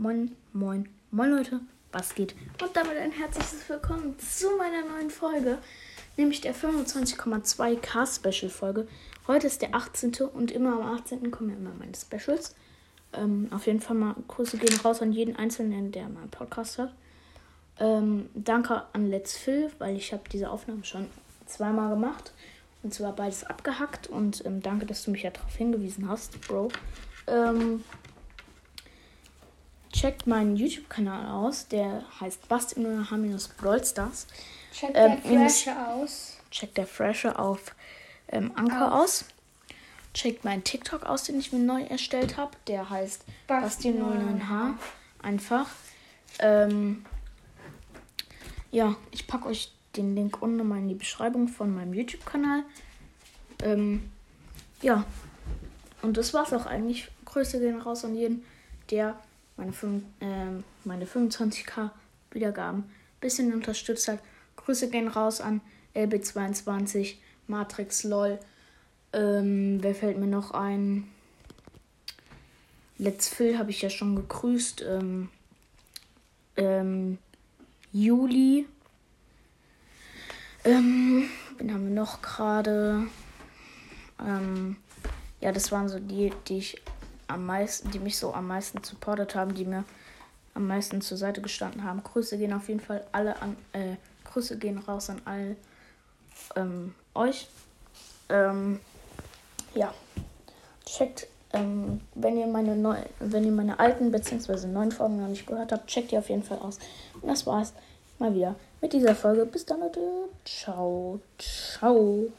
Moin, moin, moin Leute, was geht? Und damit ein herzliches Willkommen zu meiner neuen Folge, nämlich der 25,2k Special Folge. Heute ist der 18. und immer am 18. kommen immer meine Specials. Ähm, auf jeden Fall mal Grüße gehen raus an jeden Einzelnen, der meinen Podcast hat. Ähm, danke an Let's Phil, weil ich habe diese Aufnahme schon zweimal gemacht. Und zwar beides abgehackt. Und ähm, danke, dass du mich ja darauf hingewiesen hast, Bro. Ähm, checkt meinen YouTube-Kanal aus. Der heißt Basti Haminus Brawl Stars. Check Ähm, der Flasche aus. Checkt der Fresher auf ähm, Anchor aus. Checkt meinen TikTok aus, den ich mir neu erstellt habe. Der heißt Basti Basti09H. Einfach. Ähm, ja, ich packe euch den Link unten mal in die Beschreibung von meinem YouTube-Kanal. Ähm, ja. Und das war's auch eigentlich. Grüße gehen raus an jeden, der meine, fünf- ähm, meine 25k Wiedergaben ein bisschen unterstützt hat. Grüße gehen raus an LB22, Matrix LOL. Ähm, wer fällt mir noch ein? Let's Phil habe ich ja schon gegrüßt. Ähm, ähm, Juli. Ähm, wen haben wir noch gerade? Ähm, ja, das waren so die, die ich am meisten, die mich so am meisten supportet haben, die mir am meisten zur Seite gestanden haben. Grüße gehen auf jeden Fall alle an, äh, Grüße gehen raus an all ähm, euch. Ähm, ja, checkt, ähm, wenn ihr meine neu, wenn ihr meine alten bzw. neuen Folgen noch nicht gehört habt, checkt die auf jeden Fall aus. Und das war's mal wieder mit dieser Folge. Bis dann, Leute. Ciao, ciao.